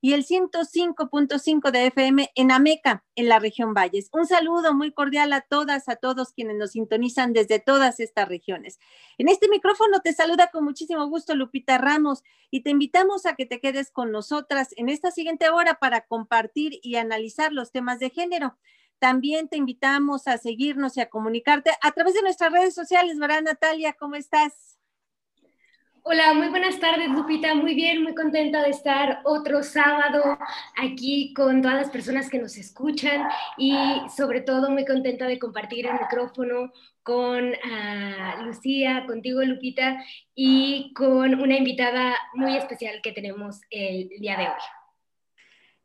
y el 105.5 de FM en Ameca, en la región Valles. Un saludo muy cordial a todas, a todos quienes nos sintonizan desde todas estas regiones. En este micrófono te saluda con muchísimo gusto Lupita Ramos y te invitamos a que te quedes con nosotras en esta siguiente hora para compartir y analizar los temas de género. También te invitamos a seguirnos y a comunicarte a través de nuestras redes sociales, ¿verdad, Natalia? ¿Cómo estás? Hola, muy buenas tardes, Lupita. Muy bien, muy contenta de estar otro sábado aquí con todas las personas que nos escuchan y sobre todo muy contenta de compartir el micrófono con uh, Lucía, contigo, Lupita, y con una invitada muy especial que tenemos el día de hoy.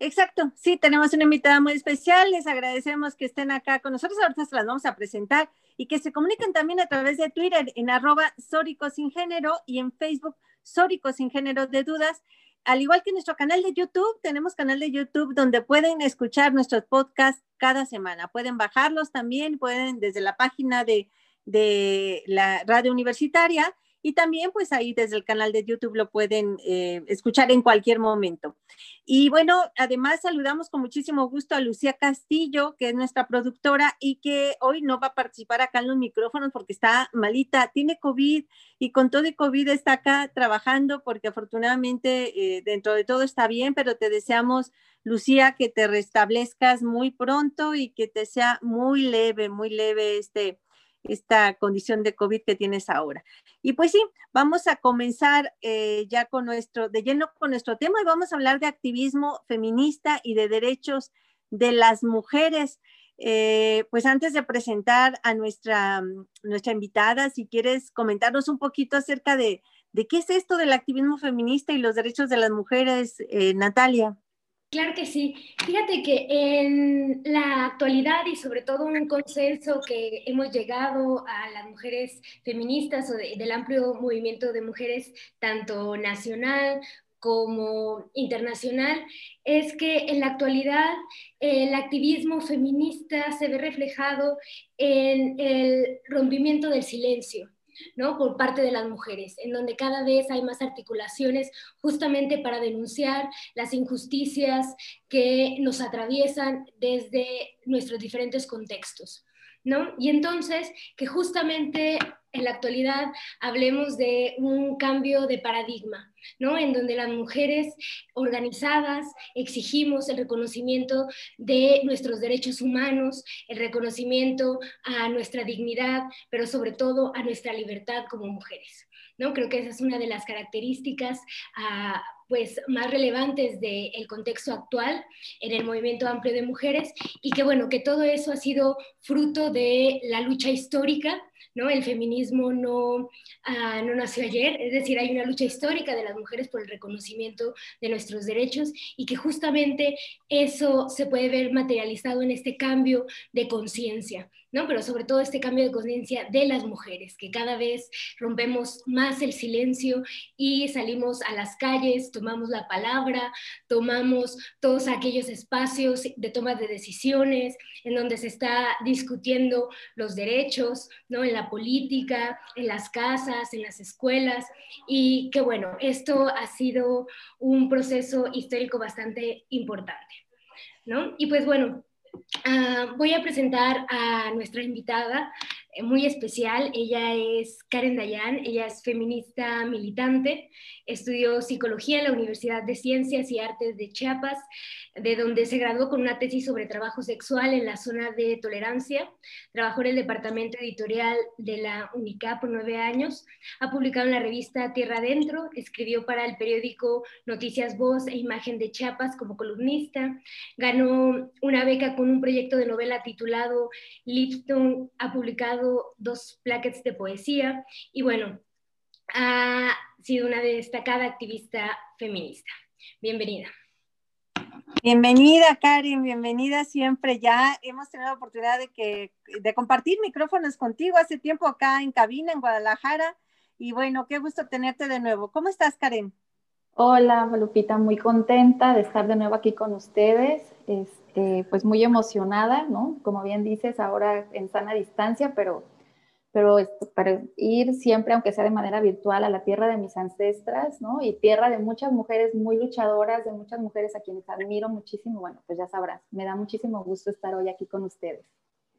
Exacto, sí, tenemos una invitada muy especial. Les agradecemos que estén acá con nosotros. Ahorita se las vamos a presentar y que se comuniquen también a través de Twitter en arroba Sórico Sin Género y en Facebook Sórico Sin Género de Dudas. Al igual que nuestro canal de YouTube, tenemos canal de YouTube donde pueden escuchar nuestros podcasts cada semana. Pueden bajarlos también, pueden desde la página de, de la radio universitaria y también pues ahí desde el canal de YouTube lo pueden eh, escuchar en cualquier momento. Y bueno, además saludamos con muchísimo gusto a Lucía Castillo, que es nuestra productora y que hoy no va a participar acá en los micrófonos porque está malita, tiene COVID y con todo el COVID está acá trabajando porque afortunadamente eh, dentro de todo está bien, pero te deseamos, Lucía, que te restablezcas muy pronto y que te sea muy leve, muy leve este esta condición de COVID que tienes ahora. Y pues sí, vamos a comenzar eh, ya con nuestro, de lleno con nuestro tema y vamos a hablar de activismo feminista y de derechos de las mujeres. Eh, pues antes de presentar a nuestra, nuestra invitada, si quieres comentarnos un poquito acerca de, de qué es esto del activismo feminista y los derechos de las mujeres, eh, Natalia. Claro que sí. Fíjate que en la actualidad y sobre todo un consenso que hemos llegado a las mujeres feministas o del amplio movimiento de mujeres, tanto nacional como internacional, es que en la actualidad el activismo feminista se ve reflejado en el rompimiento del silencio ¿no? por parte de las mujeres, en donde cada vez hay más articulaciones justamente para denunciar las injusticias que nos atraviesan desde nuestros diferentes contextos. ¿No? Y entonces, que justamente en la actualidad hablemos de un cambio de paradigma, ¿no? En donde las mujeres organizadas exigimos el reconocimiento de nuestros derechos humanos, el reconocimiento a nuestra dignidad, pero sobre todo a nuestra libertad como mujeres. ¿no? Creo que esa es una de las características ah, pues, más relevantes del contexto actual en el movimiento amplio de mujeres y que bueno, que todo eso ha sido fruto de la lucha histórica ¿no? El feminismo no, ah, no nació ayer, es decir, hay una lucha histórica de las mujeres por el reconocimiento de nuestros derechos y que justamente eso se puede ver materializado en este cambio de conciencia. ¿No? Pero sobre todo este cambio de conciencia de las mujeres, que cada vez rompemos más el silencio y salimos a las calles, tomamos la palabra, tomamos todos aquellos espacios de toma de decisiones en donde se está discutiendo los derechos, ¿no? En la política, en las casas, en las escuelas y que bueno, esto ha sido un proceso histórico bastante importante, ¿no? Y pues bueno, Ah, voy a presentar a nuestra invitada. Muy especial. Ella es Karen Dayan, ella es feminista militante, estudió psicología en la Universidad de Ciencias y Artes de Chiapas, de donde se graduó con una tesis sobre trabajo sexual en la zona de tolerancia. Trabajó en el departamento editorial de la UNICAP por nueve años. Ha publicado en la revista Tierra Adentro, escribió para el periódico Noticias Voz e Imagen de Chiapas como columnista. Ganó una beca con un proyecto de novela titulado Lipton. Ha publicado dos plaquets de poesía y bueno, ha sido una destacada activista feminista. Bienvenida. Bienvenida, Karen, bienvenida siempre. Ya hemos tenido la oportunidad de, que, de compartir micrófonos contigo hace tiempo acá en cabina, en Guadalajara. Y bueno, qué gusto tenerte de nuevo. ¿Cómo estás, Karen? Hola, Lupita, muy contenta de estar de nuevo aquí con ustedes. Este, pues muy emocionada, ¿no? Como bien dices, ahora en sana distancia, pero pero para ir siempre, aunque sea de manera virtual, a la tierra de mis ancestras, ¿no? Y tierra de muchas mujeres muy luchadoras, de muchas mujeres a quienes admiro muchísimo. Bueno, pues ya sabrás, me da muchísimo gusto estar hoy aquí con ustedes.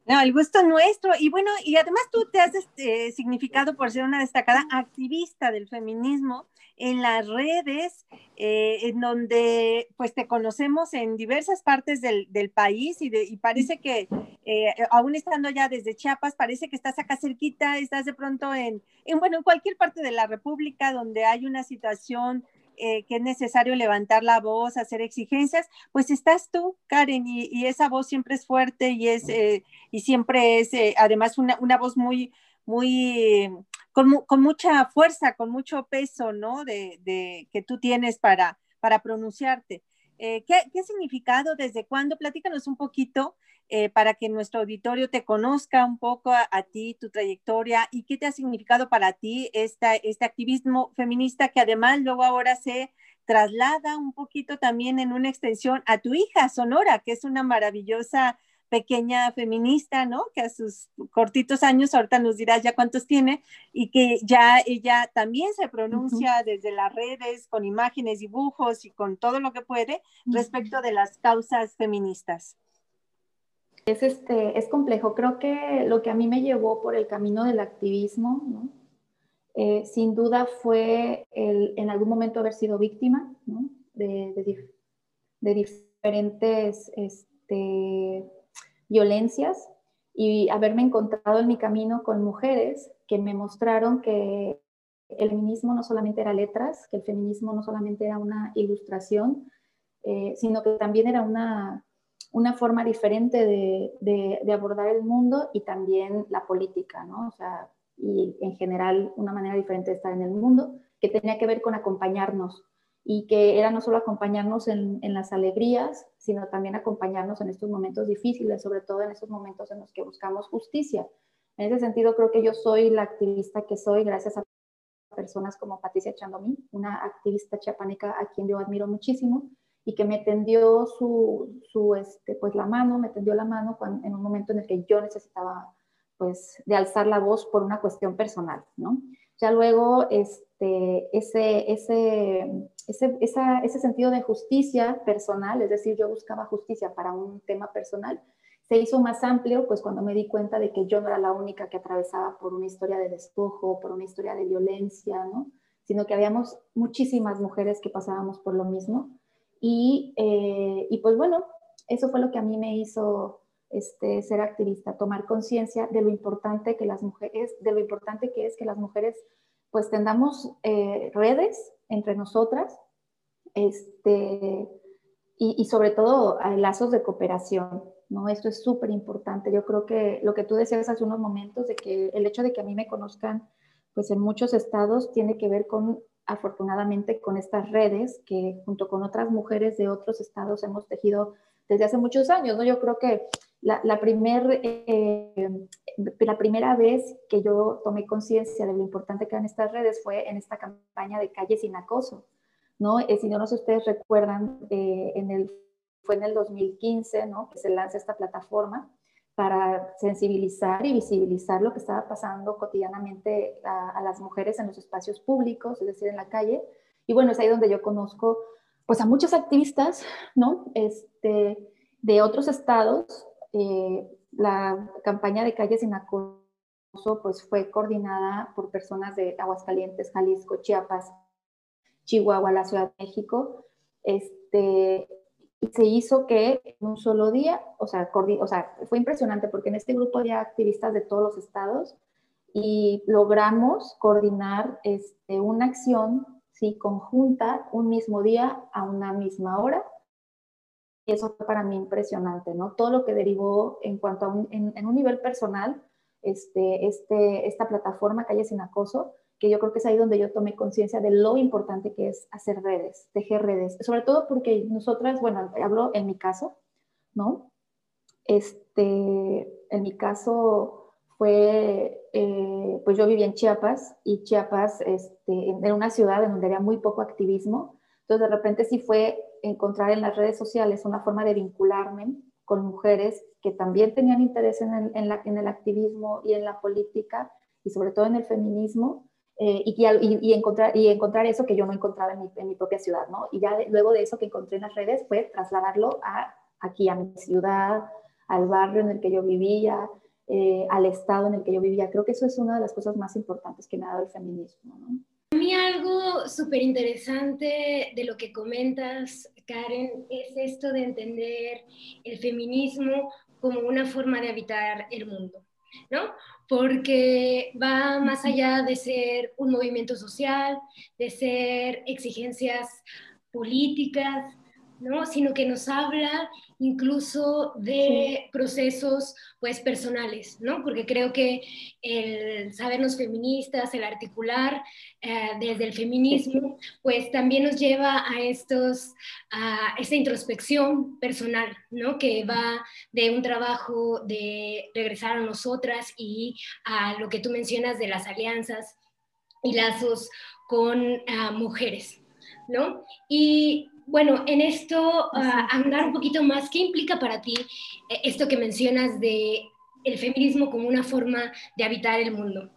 No, el gusto nuestro. Y bueno, y además tú te has este, significado por ser una destacada activista del feminismo en las redes, eh, en donde pues te conocemos en diversas partes del, país y, y, parece que eh, aún estando ya desde Chiapas, parece que estás acá cerquita, estás de pronto en, en bueno, en cualquier parte de la República donde hay una situación eh, que es necesario levantar la voz, hacer exigencias, pues estás tú, Karen, y, esa voz siempre es fuerte y es y siempre es además una, una voz muy, muy con, mucha fuerza, con mucho peso, ¿no? De, que tú tienes para, para pronunciarte. Eh, ¿qué, ¿qué, significado? ¿Desde cuándo? Platícanos un poquito eh, para que nuestro auditorio te conozca un poco a, ti, tu trayectoria y qué te ha significado para ti esta, este activismo feminista que además luego ahora se traslada un poquito también en una extensión a tu hija, Sonora, que es una maravillosa pequeña feminista, ¿no? Que a sus cortitos años, ahorita nos dirás ya cuántos tiene, y que ya ella también se pronuncia desde las redes, con imágenes, dibujos y con todo lo que puede respecto de las causas feministas. Es, este, es complejo. Creo que lo que a mí me llevó por el camino del activismo. Eh, sin duda fue el, en algún momento haber sido víctima de, diferentes este, violencias y haberme encontrado en mi camino con mujeres que me mostraron que el feminismo no solamente era letras, que el feminismo no solamente era una ilustración, eh, sino que también era una, una forma diferente de, de, abordar el mundo y también la política, ¿no? O sea, y en general una manera diferente de estar en el mundo, que tenía que ver con acompañarnos, y que era no solo acompañarnos en, las alegrías, sino también acompañarnos en estos momentos difíciles, sobre todo en esos momentos en los que buscamos justicia. En ese sentido, creo que yo soy la activista que soy gracias a personas como Patricia Chandomí, una activista chiapaneca a quien yo admiro muchísimo y que me tendió su, su este, pues la mano, me tendió la mano en un momento en el que yo necesitaba pues de alzar la voz por una cuestión personal, ¿no? Ya luego, este, ese, ese, ese, ese sentido de justicia personal, es decir, yo buscaba justicia para un tema personal, se hizo más amplio, pues cuando me di cuenta de que yo no era la única que atravesaba por una historia de despojo, por una historia de violencia, ¿no? Sino que habíamos muchísimas mujeres que pasábamos por lo mismo. Y, eh, y pues bueno, eso fue lo que a mí me hizo este, ser activista, tomar conciencia de lo importante que las mujeres, de lo importante que es que las mujeres pues tendamos eh, redes entre nosotras, este, y, sobre todo lazos de cooperación, ¿no? Esto es súper importante. Yo creo que lo que tú decías hace unos momentos, de que el hecho de que a mí me conozcan, pues en muchos estados, tiene que ver con, afortunadamente, con estas redes que junto con otras mujeres de otros estados hemos tejido desde hace muchos años, ¿no? Yo creo que la, la, eh, la primera vez que yo tomé conciencia de lo importante que eran estas redes fue en esta campaña de Calle Sin Acoso, ¿no? Eh, si no, no sé si ustedes recuerdan, eh, en el, fue en el 2015, ¿no? Que se lanza esta plataforma para sensibilizar y visibilizar lo que estaba pasando cotidianamente a, las mujeres en los espacios públicos, es decir, en la calle. Y bueno, es ahí donde yo conozco pues a muchos activistas, ¿no? Este, de otros estados, eh, la campaña de Calles sin Acoso pues fue coordinada por personas de Aguascalientes, Jalisco, Chiapas, Chihuahua, la Ciudad de México. Este, y se hizo que en un solo día, o sea, fue impresionante porque en este grupo había activistas de todos los estados y logramos coordinar este, una acción ¿sí? conjunta un mismo día a una misma hora. Y eso fue para mí impresionante, ¿no? Todo lo que derivó en cuanto a un, en, un nivel personal, este, este, esta plataforma Calle Sin Acoso, que yo creo que es ahí donde yo tomé conciencia de lo importante que es hacer redes, tejer redes, sobre todo porque nosotras, bueno, hablo en mi caso, ¿no? Este, en mi caso fue, eh, pues yo vivía en Chiapas y Chiapas este, era una ciudad en donde había muy poco activismo, entonces de repente sí fue encontrar en las redes sociales una forma de vincularme con mujeres que también tenían interés en el, en la, en el activismo y en la política y sobre todo en el feminismo eh, y, y, encontrar, y encontrar eso que yo no encontraba en mi, en mi propia ciudad, ¿no? Y ya luego de eso que encontré en las redes fue trasladarlo a, aquí, a mi ciudad, al barrio en el que yo vivía, eh, al estado en el que yo vivía. Creo que eso es una de las cosas más importantes que me ha dado el feminismo, ¿no? A mí algo súper interesante de lo que comentas, Karen, es esto de entender el feminismo como una forma de habitar el mundo, ¿no? porque va más allá de ser un movimiento social, de ser exigencias políticas, ¿no? sino que nos habla incluso de procesos pues personales, ¿no? Porque creo que el sabernos feministas, el articular eh, desde el feminismo, pues también nos lleva a estos, a esta introspección personal, ¿no? Que va de un trabajo de regresar a nosotras y a lo que tú mencionas de las alianzas y lazos con ah, mujeres, ¿no? Y bueno, en esto, uh, andar un poquito más, ¿qué implica para ti eh, esto que mencionas de el feminismo como una forma de habitar el mundo?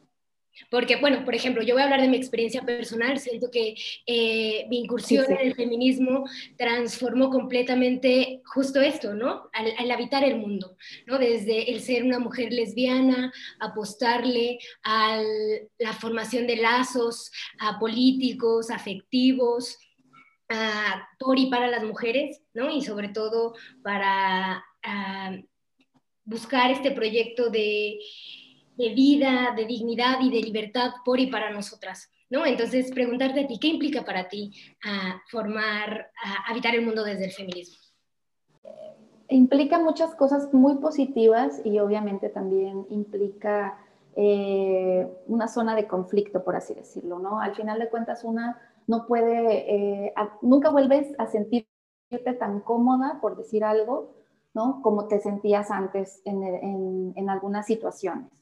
Porque, bueno, por ejemplo, yo voy a hablar de mi experiencia personal, siento que eh, mi incursión en el feminismo transformó completamente justo esto, ¿no? Al, habitar el mundo, ¿no? Desde el ser una mujer lesbiana, apostarle a la formación de lazos a políticos, afectivos, por y para las mujeres, ¿no? Y sobre todo para ah, buscar este proyecto de, vida, de dignidad y de libertad por y para nosotras, ¿no? Entonces, preguntarte a ti, ¿qué implica para ti ah, formar, ah, habitar el mundo desde el feminismo? Implica muchas cosas muy positivas y obviamente también implica eh, una zona de conflicto, por así decirlo, ¿no? Al final de cuentas, una no puede, eh, nunca vuelves a sentirte tan cómoda, por decir algo, ¿no? Como te sentías antes en, en, algunas situaciones.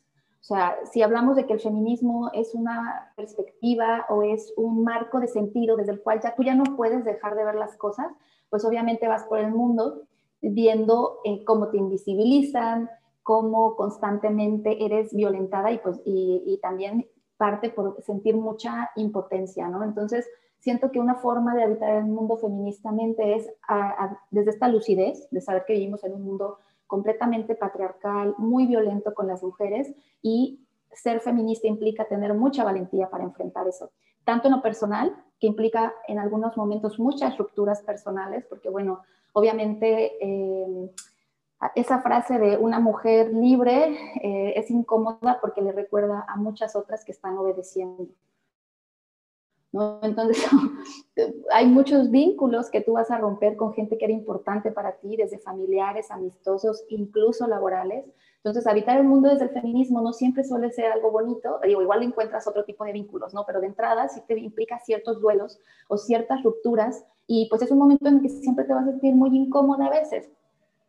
O sea, si hablamos de que el feminismo es una perspectiva o es un marco de sentido desde el cual ya tú ya no puedes dejar de ver las cosas, pues obviamente vas por el mundo viendo eh, cómo te invisibilizan, cómo constantemente eres violentada y, pues, y, y también parte por sentir mucha impotencia, ¿no? Entonces, siento que una forma de habitar el mundo feministamente es desde esta lucidez, de saber que vivimos en un mundo completamente patriarcal, muy violento con las mujeres y ser feminista implica tener mucha valentía para enfrentar eso, tanto en lo personal, que implica en algunos momentos muchas rupturas personales, porque bueno, obviamente... Eh, esa frase de una mujer libre eh, es incómoda porque le recuerda a muchas otras que están obedeciendo. Entonces, hay muchos vínculos que tú vas a romper con gente que era importante para ti, desde familiares, amistosos, incluso laborales. Entonces, habitar el mundo desde el feminismo no siempre suele ser algo bonito, digo, igual encuentras otro tipo de vínculos, ¿no? Pero de entrada sí te implica ciertos duelos o ciertas rupturas y pues es un momento en el que siempre te vas a sentir muy incómoda a veces.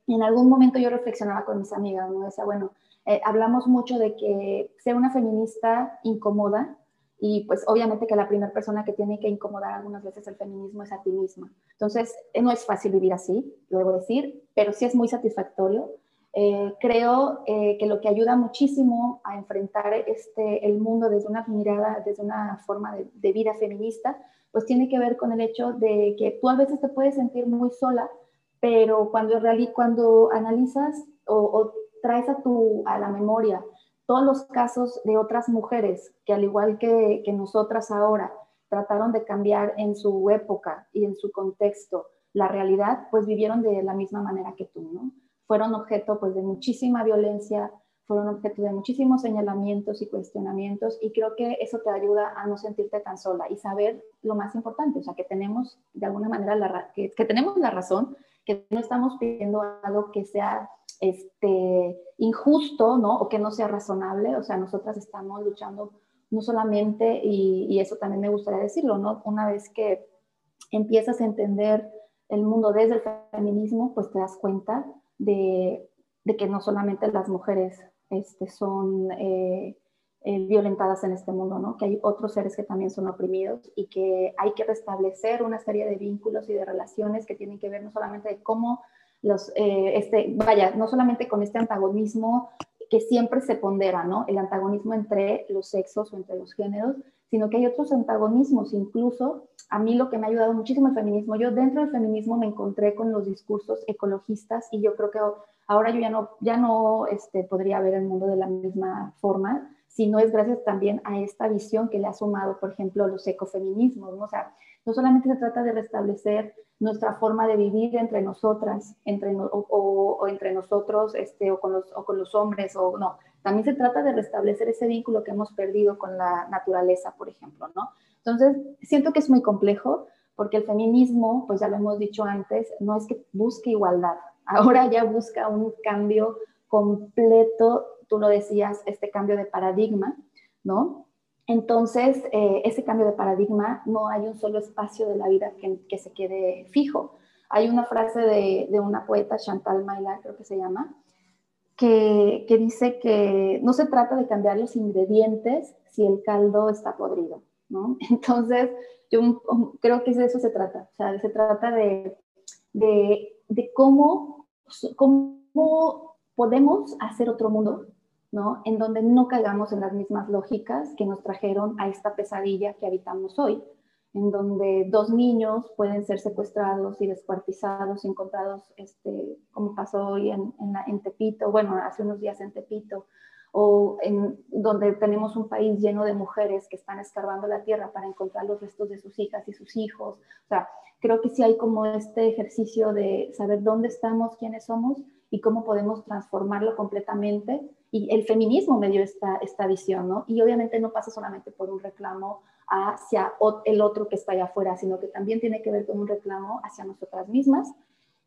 En algún momento yo reflexionaba con mis amigas, ¿no? Decía, bueno, eh, hablamos mucho de que ser una feminista incomoda y pues obviamente que la primera persona que tiene que incomodar algunas veces el feminismo es a ti misma. Entonces, eh, no es fácil vivir así, lo debo decir, pero sí es muy satisfactorio. Eh, creo que lo que ayuda muchísimo a enfrentar este, el mundo desde una mirada, desde una forma de, de vida feminista, pues tiene que ver con el hecho de que tú a veces te puedes sentir muy sola, pero cuando, cuando analizas o, traes a, tu, a la memoria todos los casos de otras mujeres que al igual que, que nosotras ahora trataron de cambiar en su época y en su contexto la realidad, pues vivieron de la misma manera que tú, ¿no? Fueron objeto pues de muchísima violencia, fueron objeto de muchísimos señalamientos y cuestionamientos y creo que eso te ayuda a no sentirte tan sola y saber lo más importante, o sea, que tenemos de alguna manera la, que, que tenemos la razón, que no estamos pidiendo algo que sea este, injusto, ¿no? O que no sea razonable, o sea, nosotras estamos luchando no solamente, y, eso también me gustaría decirlo, ¿no? Una vez que empiezas a entender el mundo desde el feminismo, pues te das cuenta de, de que no solamente las mujeres este, son eh, eh, violentadas en este mundo, ¿no? que hay otros seres que también son oprimidos y que hay que restablecer una serie de vínculos y de relaciones que tienen que ver no solamente de cómo los, eh, este, vaya, no solamente con este antagonismo que siempre se pondera, ¿no? El antagonismo entre los sexos o entre los géneros, sino que hay otros antagonismos, incluso a mí lo que me ha ayudado muchísimo el feminismo, yo dentro del feminismo me encontré con los discursos ecologistas y yo creo que ahora yo ya no, ya no este, podría ver el mundo de la misma forma, sino es gracias también a esta visión que le ha sumado, por ejemplo, los ecofeminismos, ¿no? O sea, no solamente se trata de restablecer nuestra forma de vivir entre nosotras, entre o, entre nosotros, este, o, con los, o con los hombres, o no, también se trata de restablecer ese vínculo que hemos perdido con la naturaleza, por ejemplo, ¿no? Entonces, siento que es muy complejo porque el feminismo, pues ya lo hemos dicho antes, no es que busque igualdad, ahora ya busca un cambio completo, tú lo decías, este cambio de paradigma, ¿no? Entonces, eh, ese cambio de paradigma, no hay un solo espacio de la vida que, se quede fijo. Hay una frase de, de, una poeta, Chantal Maillard, creo que se llama, que, que dice que no se trata de cambiar los ingredientes si el caldo está podrido, ¿no? Entonces, yo creo que de eso se trata, o sea, se trata de, de, de cómo, cómo podemos hacer otro mundo, ¿no? En donde no caigamos en las mismas lógicas que nos trajeron a esta pesadilla que habitamos hoy, en donde dos niños pueden ser secuestrados y descuartizados, encontrados, este, como pasó hoy en, en, en Tepito, bueno, hace unos días en Tepito, o en donde tenemos un país lleno de mujeres que están escarbando la tierra para encontrar los restos de sus hijas y sus hijos. O sea, creo que sí hay como este ejercicio de saber dónde estamos, quiénes somos y cómo podemos transformarlo completamente. Y el feminismo me dio esta, esta visión, ¿no? Y obviamente no pasa solamente por un reclamo hacia el otro que está allá afuera, sino que también tiene que ver con un reclamo hacia nosotras mismas.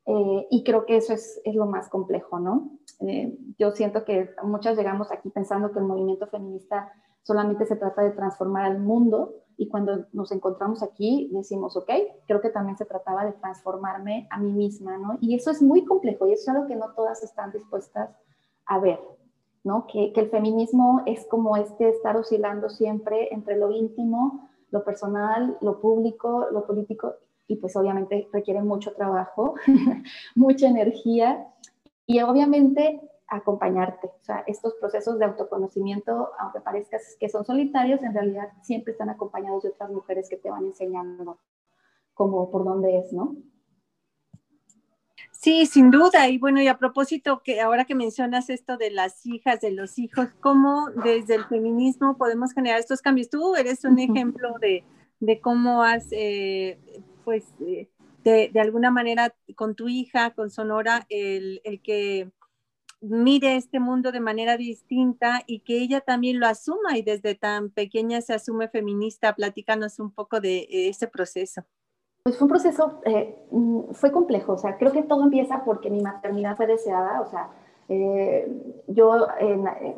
Eh, y creo que eso es, es lo más complejo, ¿no? Eh, yo siento que muchas llegamos aquí pensando que el movimiento feminista solamente se trata de transformar al mundo y cuando nos encontramos aquí decimos, ok, creo que también se trataba de transformarme a mí misma, ¿no? Y eso es muy complejo y es algo que no todas están dispuestas a ver, ¿no? Que, que el feminismo es como este estar oscilando siempre entre lo íntimo, lo personal, lo público, lo político y pues obviamente requiere mucho trabajo, mucha energía y obviamente acompañarte. O sea, estos procesos de autoconocimiento, aunque parezca que son solitarios, en realidad siempre están acompañados de otras mujeres que te van enseñando como por dónde es, ¿no? Sí, sin duda. Y bueno, y a propósito, que ahora que mencionas esto de las hijas, de los hijos, ¿cómo desde el feminismo podemos generar estos cambios? Tú eres un ejemplo de, de cómo has eh, pues eh, de, alguna manera con tu hija, con Sonora, el, el, que mire este mundo de manera distinta y que ella también lo asuma y desde tan pequeña se asume feminista. Platícanos un poco de ese proceso. Pues fue un proceso, eh, mm, fue complejo, o sea, creo que todo empieza porque mi maternidad fue deseada, o sea, eh, yo,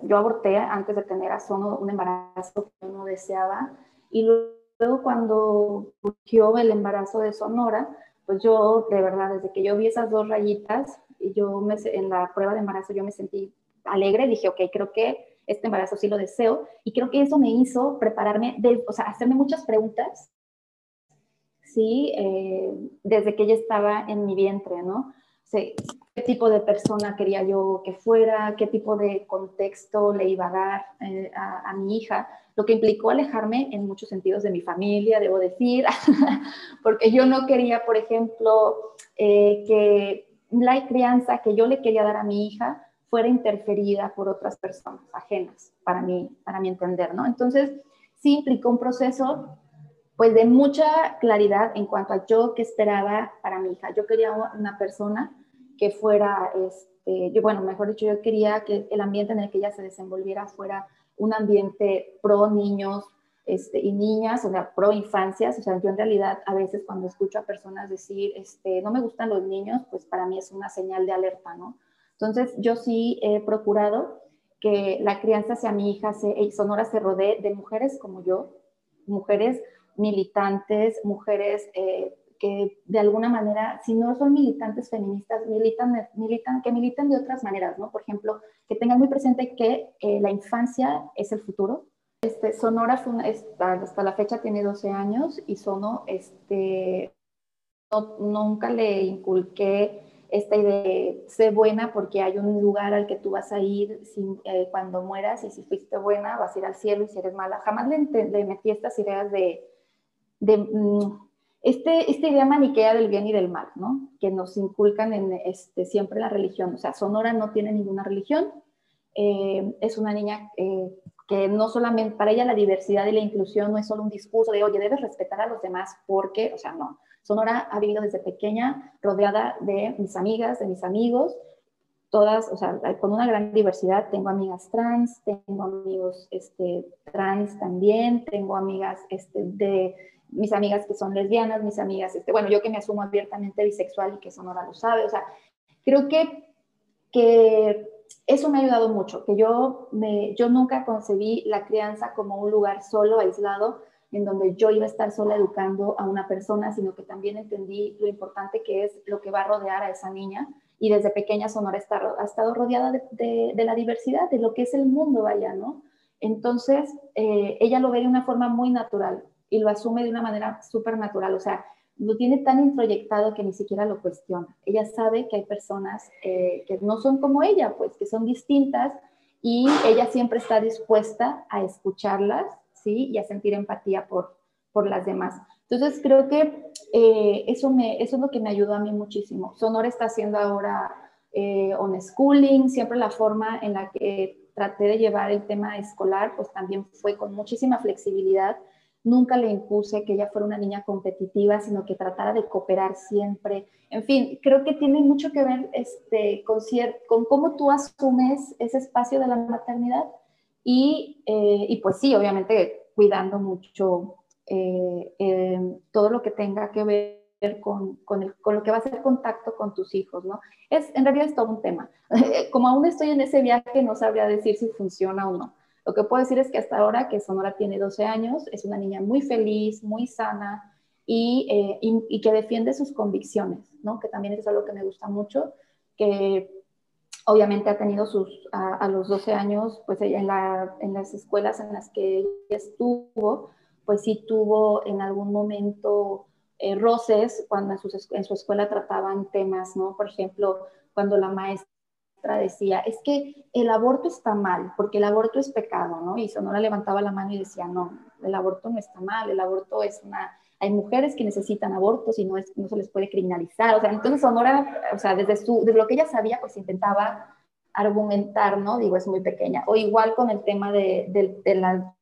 yo aborté antes de tener a Sono un embarazo que no deseaba y luego Luego cuando surgió el embarazo de Sonora, pues yo de verdad, desde que yo vi esas dos rayitas, yo me, en la prueba de embarazo yo me sentí alegre, dije, ok, creo que este embarazo sí lo deseo, y creo que eso me hizo prepararme, de, o sea, hacerme muchas preguntas, sí, eh, desde que ella estaba en mi vientre, ¿no? Sí, qué tipo de persona quería yo que fuera, qué tipo de contexto le iba a dar eh, a, a, mi hija, lo que implicó alejarme en muchos sentidos de mi familia, debo decir, porque yo no quería, por ejemplo, eh, que la crianza que yo le quería dar a mi hija fuera interferida por otras personas ajenas, para mí, para mi entender, ¿no? Entonces, sí implicó un proceso, pues, de mucha claridad en cuanto a yo que esperaba para mi hija. Yo quería una persona que fuera, este, yo, bueno, mejor dicho, yo quería que el ambiente en el que ella se desenvolviera fuera un ambiente pro niños, este, y niñas, o sea, pro infancias, o sea, yo en realidad a veces cuando escucho a personas decir, este, no me gustan los niños, pues para mí es una señal de alerta, ¿no? Entonces, yo sí he procurado que la crianza hacia mi hija se, Sonora se rodee de mujeres como yo, mujeres militantes, mujeres eh, que de alguna manera, si no son militantes feministas, militan, militan, que militen de otras maneras, ¿no? Por ejemplo, que tengan muy presente que eh, la infancia es el futuro, este, Sonora hasta la fecha tiene 12 años y Sono, este, nunca le inculqué esta idea de ser buena porque hay un lugar al que tú vas a ir eh, cuando mueras y si fuiste buena vas a ir al cielo y si eres mala. Jamás le, metí estas ideas de, de mm, este, esta idea maniquea del bien y del mal, ¿no? Que nos inculcan en este, siempre la religión. O sea, Sonora no tiene ninguna religión, eh, es una niña eh, que no solamente, para ella la diversidad y la inclusión no es solo un discurso de, oye, debes respetar a los demás porque, o sea, no. Sonora ha vivido desde pequeña rodeada de mis amigas, de mis amigos, todas, o sea, con una gran diversidad. Tengo amigas trans, tengo amigos este, trans también, tengo amigas este, de mis amigas que son lesbianas, mis amigas, este, bueno, yo que me asumo abiertamente bisexual y que Sonora lo sabe, o sea, creo que, que eso me ha ayudado mucho, que yo, me, yo nunca concebí la crianza como un lugar solo, aislado, en donde yo iba a estar sola educando a una persona, sino que también entendí lo importante que es lo que va a rodear a esa niña. Y desde pequeña Sonora ha estado rodeada de, de, la diversidad, de lo que es el mundo, vaya, ¿no? Entonces, eh, ella lo ve de una forma muy natural y lo asume de una manera súper natural. O sea, lo tiene tan introyectado que ni siquiera lo cuestiona. Ella sabe que hay personas eh, que no son como ella, pues que son distintas y ella siempre está dispuesta a escucharlas, ¿sí? Y a sentir empatía por, por las demás. Entonces creo que eh, eso, me, eso es lo que me ayudó a mí muchísimo. Sonora está haciendo ahora eh, on schooling, siempre la forma en la que traté de llevar el tema escolar, pues también fue con muchísima flexibilidad Nunca le impuse que ella fuera una niña competitiva, sino que tratara de cooperar siempre. En fin, creo que tiene mucho que ver este, con, con cómo tú asumes ese espacio de la maternidad y, eh, y pues sí, obviamente cuidando mucho eh, eh, todo lo que tenga que ver con, con, el, con, lo que va a ser contacto con tus hijos, ¿no? Es, en realidad es todo un tema. Como aún estoy en ese viaje, no sabría decir si funciona o no. Lo que puedo decir es que hasta ahora que Sonora tiene 12 años, es una niña muy feliz, muy sana eh, y, que defiende sus convicciones, ¿no? Que también es algo que me gusta mucho, que obviamente ha tenido sus, a, los 12 años, pues en, en las escuelas en las que ella estuvo, pues sí tuvo en algún momento eh, roces cuando en su, en su escuela trataban temas, ¿no? Por ejemplo, cuando la maestra decía, es que el aborto está mal, porque el aborto es pecado, ¿no? Y Sonora levantaba la mano y decía, no, el aborto no está mal, el aborto es una... Hay mujeres que necesitan abortos y no, es, no se les puede criminalizar. O sea, entonces Sonora, o sea, desde, su, desde lo que ella sabía, pues intentaba argumentar, ¿no? Digo, es muy pequeña. O igual con el tema de, de, de, la,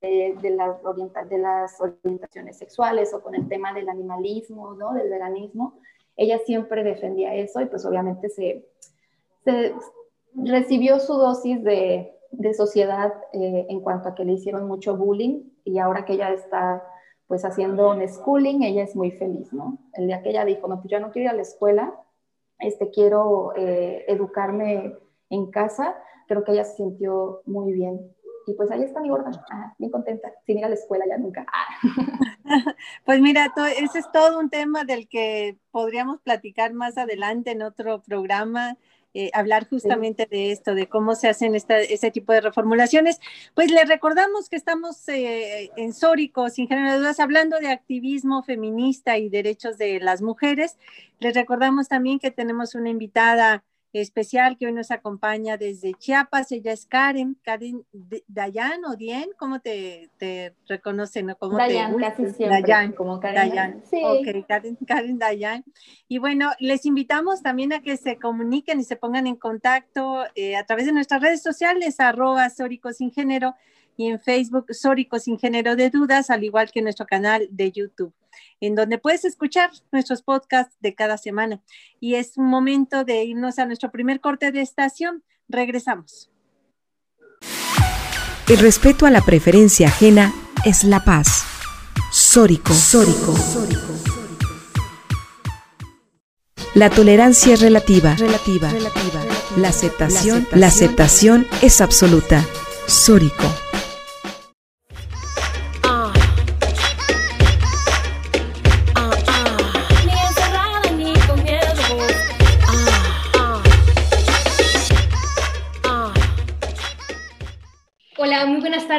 de, las de las orientaciones sexuales o con el tema del animalismo, ¿no? Del veganismo. Ella siempre defendía eso y pues obviamente se, recibió su dosis de, sociedad eh, en cuanto a que le hicieron mucho bullying y ahora que ella está pues haciendo un schooling, ella es muy feliz, ¿no? El día que ella dijo, no, pues yo no quiero ir a la escuela, este, quiero eh, educarme en casa, creo que ella se sintió muy bien. Y pues ahí está mi gorda, ah, bien contenta, sin ir a la escuela ya nunca. Pues mira, ese es todo un tema del que podríamos platicar más adelante en otro programa. Eh, hablar justamente de esto, de cómo se hacen esta, este tipo de reformulaciones. Pues les recordamos que estamos eh, en Sórico, sin género de dudas, hablando de activismo feminista y derechos de las mujeres. Les recordamos también que tenemos una invitada especial que hoy nos acompaña desde Chiapas. Ella es Karen, Karen Dayan o Dien, ¿cómo te, te reconocen? ¿Cómo Dayan, casi siempre, Dayan, como Karen Dayan. Sí. Ok, Karen, Karen Dayan. Y bueno, les invitamos también a que se comuniquen y se pongan en contacto eh, a través de nuestras redes sociales, arroba Sórico Sin Género y en Facebook Sórico Sin Género de Dudas, al igual que nuestro canal de YouTube en donde puedes escuchar nuestros podcasts de cada semana. Y es un momento de irnos a nuestro primer corte de estación. Regresamos. El respeto a la preferencia ajena es la paz. Sórico, sórico, sórico. La tolerancia es relativa, relativa, relativa. La aceptación, la aceptación es absoluta. Sórico.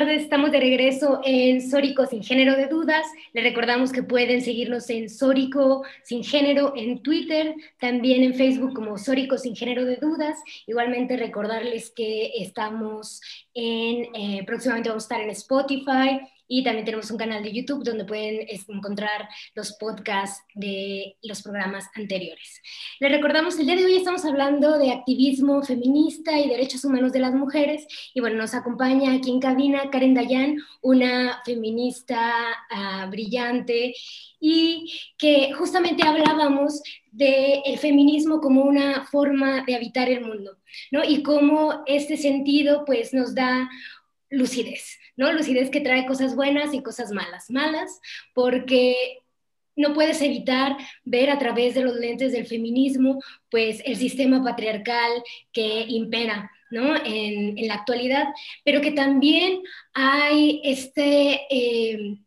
Estamos de regreso en Sórico Sin Género de Dudas. Les recordamos que pueden seguirnos en Sórico Sin Género en Twitter, también en Facebook como Sórico Sin Género de Dudas. Igualmente recordarles que estamos en, eh, próximamente vamos a estar en Spotify y también tenemos un canal de YouTube donde pueden encontrar los podcasts de los programas anteriores. Les recordamos, el día de hoy estamos hablando de activismo feminista y derechos humanos de las mujeres. Y bueno, nos acompaña aquí en cabina Karen Dayan, una feminista ah, brillante y que justamente hablábamos del el feminismo como una forma de habitar el mundo, ¿no? Y cómo este sentido pues nos da lucidez, Lucidez que trae cosas buenas y cosas malas. Malas porque no puedes evitar ver a través de los lentes del feminismo, pues el sistema patriarcal que impera, ¿no? En, la actualidad, pero que también hay este eh,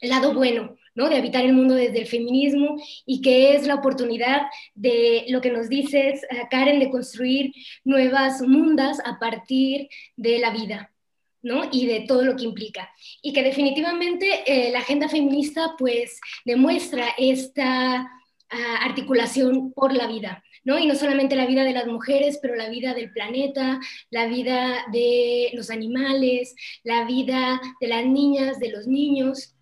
lado bueno, ¿no? De habitar el mundo desde el feminismo y que es la oportunidad de lo que nos dices, eh, Karen, de construir nuevas mundas a partir de la vida, y de todo lo que implica. Y que definitivamente eh, la agenda feminista pues demuestra esta ah, articulación por la vida, ¿no? Y no solamente la vida de las mujeres, pero la vida del planeta, la vida de los animales, la vida de las niñas, de los niños,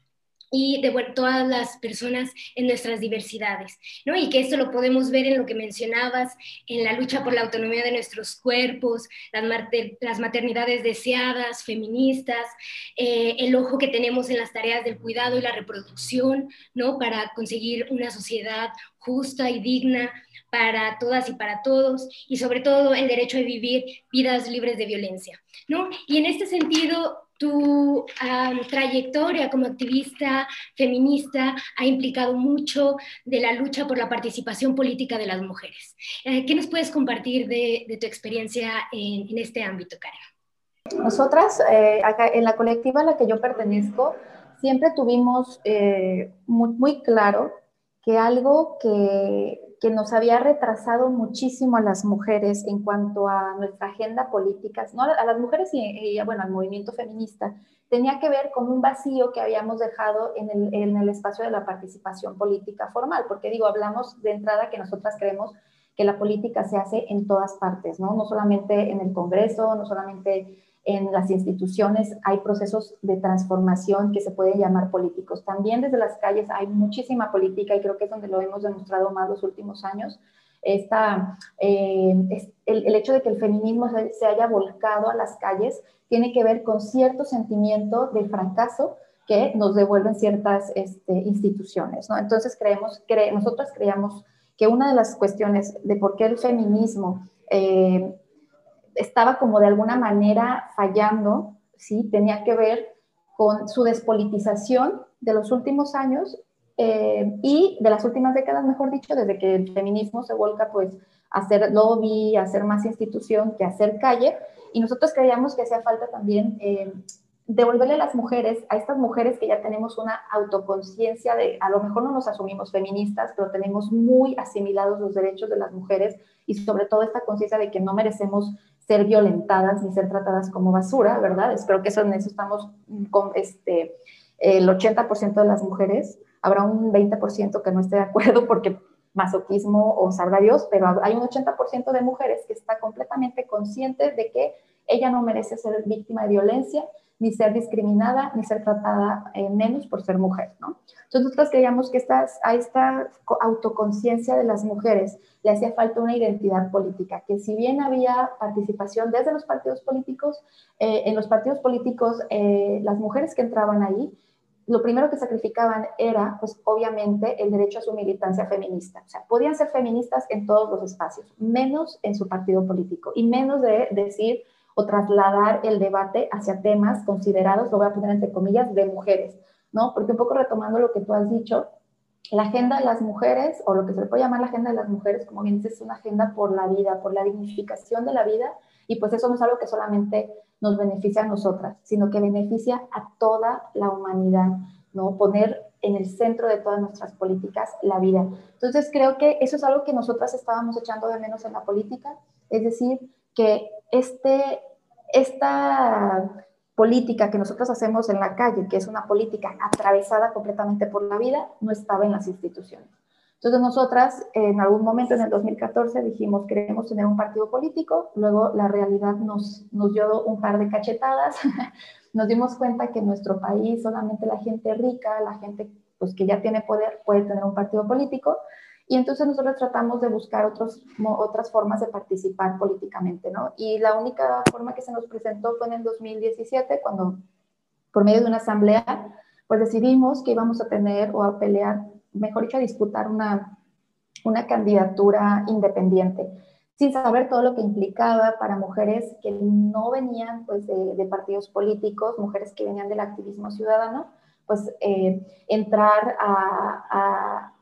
y de todas las personas en nuestras diversidades, ¿no? Y que esto lo podemos ver en lo que mencionabas, en la lucha por la autonomía de nuestros cuerpos, las, maternidades deseadas, feministas, eh, el ojo que tenemos en las tareas del cuidado y la reproducción, ¿no? Para conseguir una sociedad justa y digna para todas y para todos, y sobre todo el derecho a vivir vidas libres de violencia, ¿no? Y en este sentido, tu trayectoria como activista feminista ha implicado mucho de la lucha por la participación política de las mujeres. Eh, ¿Qué nos puedes compartir de, tu experiencia en, este ámbito, Karen? Nosotras, eh, acá en la colectiva a la que yo pertenezco, siempre tuvimos eh, muy claro que algo que que nos había retrasado muchísimo a las mujeres en cuanto a nuestra agenda política, ¿no? a las mujeres y, bueno, al movimiento feminista, tenía que ver con un vacío que habíamos dejado en el, espacio de la participación política formal, porque digo, hablamos de entrada que nosotras creemos que la política se hace en todas partes, ¿no? No solamente en el Congreso, no solamente en las instituciones hay procesos de transformación que se pueden llamar políticos. También desde las calles hay muchísima política y creo que es donde lo hemos demostrado más los últimos años. Esta, eh, el, hecho de que el feminismo se, haya volcado a las calles tiene que ver con cierto sentimiento de fracaso que nos devuelven ciertas este, instituciones. ¿no? Entonces, creemos, cre nosotros creíamos que una de las cuestiones de por qué el feminismo eh, estaba como de alguna manera fallando, ¿sí? Tenía que ver con su despolitización de los últimos años eh, y de las últimas décadas, mejor dicho, desde que el feminismo se volca pues a hacer lobby, a hacer más institución que a hacer calle. Y nosotros creíamos que hacía falta también eh, devolverle a las mujeres, a estas mujeres que ya tenemos una autoconciencia de, a lo mejor no nos asumimos feministas, pero tenemos muy asimilados los derechos de las mujeres y sobre todo esta conciencia de que no merecemos ser violentadas ni ser tratadas como basura, ¿verdad? Espero que eso, en eso estamos con este, el 80% de las mujeres. Habrá un 20% que no esté de acuerdo porque masoquismo o sabrá Dios, pero hay un 80% de mujeres que está completamente consciente de que ella no merece ser víctima de violencia, ni ser discriminada, ni ser tratada eh, menos por ser mujer, ¿no? Entonces nosotros creíamos que a esta autoconciencia de las mujeres le hacía falta una identidad política, que si bien había participación desde los partidos políticos, eh, en los partidos políticos eh, las mujeres que entraban ahí, lo primero que sacrificaban era, pues obviamente, el derecho a su militancia feminista. O sea, podían ser feministas en todos los espacios, menos en su partido político y menos de decir o trasladar el debate hacia temas considerados, lo voy a poner entre comillas, de mujeres, ¿no? Porque un poco retomando lo que tú has dicho, la agenda de las mujeres, o lo que se le puede llamar la agenda de las mujeres, como bien dices, es una agenda por la vida, por la dignificación de la vida, y pues eso no es algo que solamente nos beneficia a nosotras, sino que beneficia a toda la humanidad, ¿no? Poner en el centro de todas nuestras políticas la vida. Entonces creo que eso es algo que nosotras estábamos echando de menos en la política, es decir, que este, esta política que nosotros hacemos en la calle, que es una política atravesada completamente por la vida, no estaba en las instituciones. Entonces nosotras en algún momento en el 2014 dijimos queremos tener un partido político, luego la realidad nos, nos dio un par de cachetadas, nos dimos cuenta que en nuestro país solamente la gente rica, la gente pues, que ya tiene poder puede tener un partido político, y entonces nosotros tratamos de buscar otros, otras formas de participar políticamente, ¿no? Y la única forma que se nos presentó fue en el 2017, cuando por medio de una asamblea, pues decidimos que íbamos a tener o a pelear, mejor dicho, a disputar una, una candidatura independiente, sin saber todo lo que implicaba para mujeres que no venían pues, de, partidos políticos, mujeres que venían del activismo ciudadano, pues eh, entrar a a,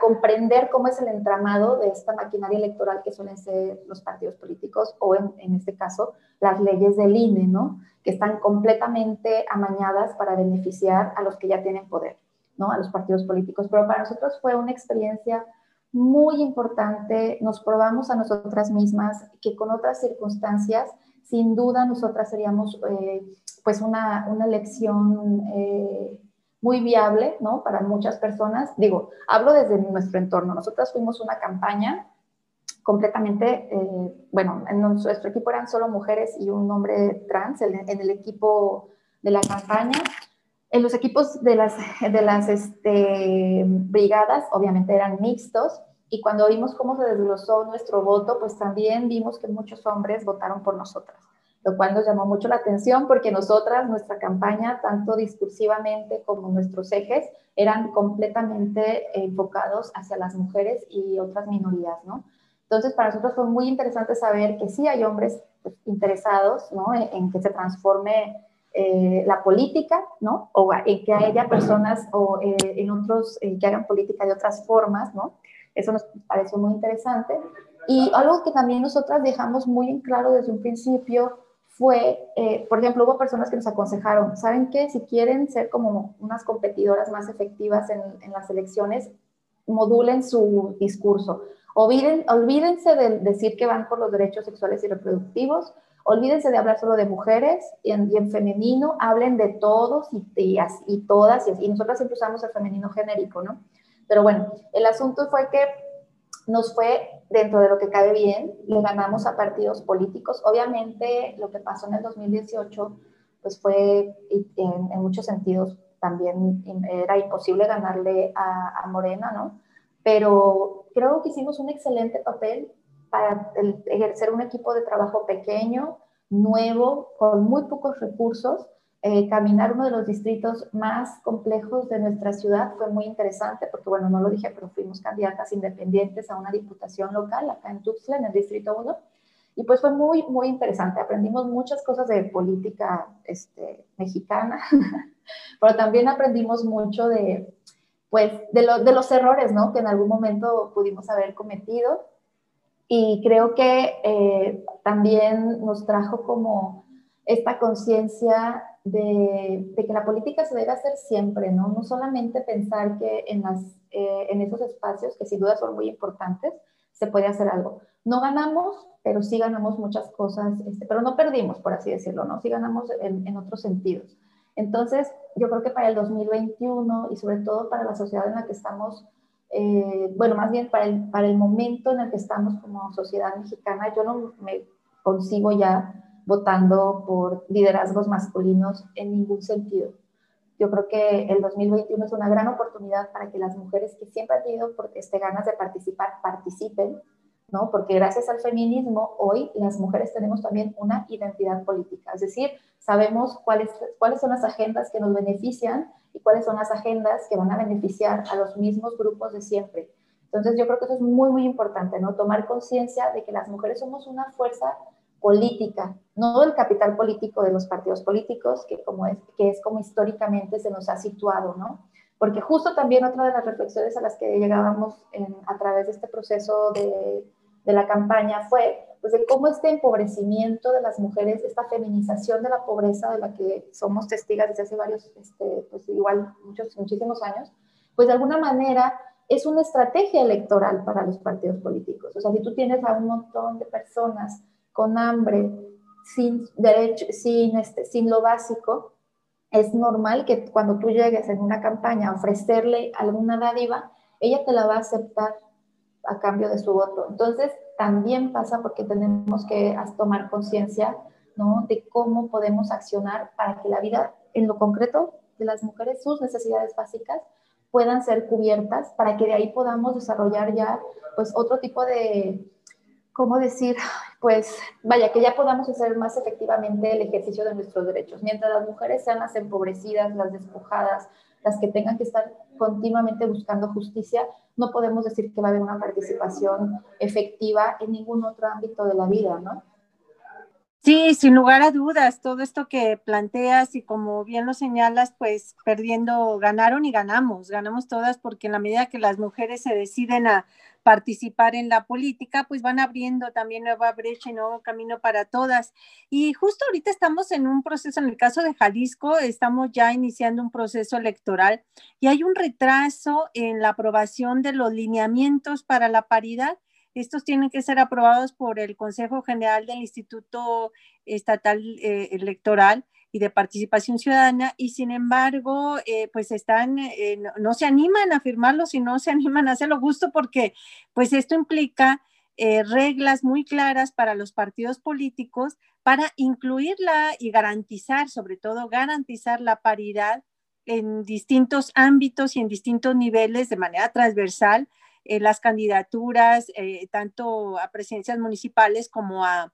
comprender cómo es el entramado de esta maquinaria electoral que suelen ser los partidos políticos o en, en, este caso las leyes del INE, ¿no? Que están completamente amañadas para beneficiar a los que ya tienen poder, ¿no? A los partidos políticos. Pero para nosotros fue una experiencia muy importante. Nos probamos a nosotras mismas que con otras circunstancias, sin duda, nosotras seríamos eh, pues una, una elección. Eh, muy viable, ¿no? Para muchas personas. Digo, hablo desde nuestro entorno. Nosotras fuimos una campaña completamente, eh, bueno, en nuestro equipo eran solo mujeres y un hombre trans en, el equipo de la campaña. En los equipos de las, de las este, brigadas, obviamente eran mixtos, y cuando vimos cómo se desglosó nuestro voto, pues también vimos que muchos hombres votaron por nosotras lo cual nos llamó mucho la atención porque nosotras, nuestra campaña, tanto discursivamente como nuestros ejes, eran completamente enfocados hacia las mujeres y otras minorías, ¿no? Entonces, para nosotros fue muy interesante saber que sí hay hombres pues, interesados, ¿no? En, que se transforme eh, la política, ¿no? O en que haya personas o eh, en otros eh, que hagan política de otras formas, ¿no? Eso nos pareció muy interesante. Y algo que también nosotras dejamos muy en claro desde un principio fue, eh, por ejemplo, hubo personas que nos aconsejaron, ¿saben qué? Si quieren ser como unas competidoras más efectivas en, las elecciones, modulen su discurso. Olviden, olvídense de decir que van por los derechos sexuales y reproductivos, olvídense de hablar solo de mujeres y en, femenino, hablen de todos y, todas, y, y nosotras siempre usamos el femenino genérico, ¿no? Pero bueno, el asunto fue que nos fue dentro de lo que cabe bien, le ganamos a partidos políticos. Obviamente lo que pasó en el 2018 pues fue en, muchos sentidos también era imposible ganarle a, Morena, ¿no? Pero creo que hicimos un excelente papel para ejercer un equipo de trabajo pequeño, nuevo, con muy pocos recursos, eh, caminar uno de los distritos más complejos de nuestra ciudad fue muy interesante porque, bueno, no lo dije, pero fuimos candidatas independientes a una diputación local acá en Tuxtla, en el Distrito 1. Y pues fue muy, muy interesante. Aprendimos muchas cosas de política este, mexicana, pero también aprendimos mucho de, pues, de, de los errores, ¿no? Que en algún momento pudimos haber cometido. Y creo que eh, también nos trajo como esta conciencia de, que la política se debe hacer siempre, ¿no? No solamente pensar que en, las, eh, en esos espacios, que sin duda son muy importantes, se puede hacer algo. No ganamos, pero sí ganamos muchas cosas, este, pero no perdimos, por así decirlo, ¿no? Sí ganamos en, en otros sentidos. Entonces, yo creo que para el 2021 y sobre todo para la sociedad en la que estamos eh, bueno, más bien para el, para el momento en el que estamos como sociedad mexicana, yo no me consigo ya votando por liderazgos masculinos en ningún sentido. Yo creo que el 2021 es una gran oportunidad para que las mujeres que siempre han tenido este, ganas de participar, participen, ¿no? Porque gracias al feminismo, hoy las mujeres tenemos también una identidad política, es decir, sabemos cuáles, cuáles son las agendas que nos benefician y cuáles son las agendas que van a beneficiar a los mismos grupos de siempre. Entonces yo creo que eso es muy, muy importante, ¿no? Tomar conciencia de que las mujeres somos una fuerza política, no el capital político de los partidos políticos, que, como es, que es como históricamente se nos ha situado, ¿no? Porque justo también otra de las reflexiones a las que llegábamos a través de este proceso de, de la campaña fue pues, de cómo este empobrecimiento de las mujeres, esta feminización de la pobreza de la que somos testigos desde hace varios, este, pues igual muchos, muchísimos años, pues de alguna manera es una estrategia electoral para los partidos políticos. O sea, si tú tienes a un montón de personas con hambre, sin derecho, sin, este, sin lo básico, es normal que cuando tú llegues en una campaña a ofrecerle alguna dádiva, ella te la va a aceptar a cambio de su voto. Entonces, también pasa porque tenemos que tomar conciencia ¿no? de cómo podemos accionar para que la vida, en lo concreto, de las mujeres, sus necesidades básicas, puedan ser cubiertas para que de ahí podamos desarrollar ya pues otro tipo de, ¿cómo decir? Pues vaya, que ya podamos hacer más efectivamente el ejercicio de nuestros derechos. Mientras las mujeres sean las empobrecidas, las despojadas, las que tengan que estar continuamente buscando justicia, no podemos decir que va a haber una participación efectiva en ningún otro ámbito de la vida, ¿no? Sí, sin lugar a dudas, todo esto que planteas y como bien lo señalas, pues perdiendo, ganaron y ganamos, ganamos todas porque en la medida que las mujeres se deciden a participar en la política, pues van abriendo también nueva brecha y nuevo camino para todas. Y justo ahorita estamos en un proceso, en el caso de Jalisco, estamos ya iniciando un proceso electoral y hay un retraso en la aprobación de los lineamientos para la paridad estos tienen que ser aprobados por el Consejo General del Instituto Estatal eh, Electoral y de Participación Ciudadana y sin embargo, eh, pues están, eh, no, se animan a firmarlos y no se animan a hacerlo justo porque pues esto implica reglas muy claras para los partidos políticos para incluirla y garantizar, sobre todo garantizar la paridad en distintos ámbitos y en distintos niveles de manera transversal eh, las candidaturas, eh, tanto a presidencias municipales como a,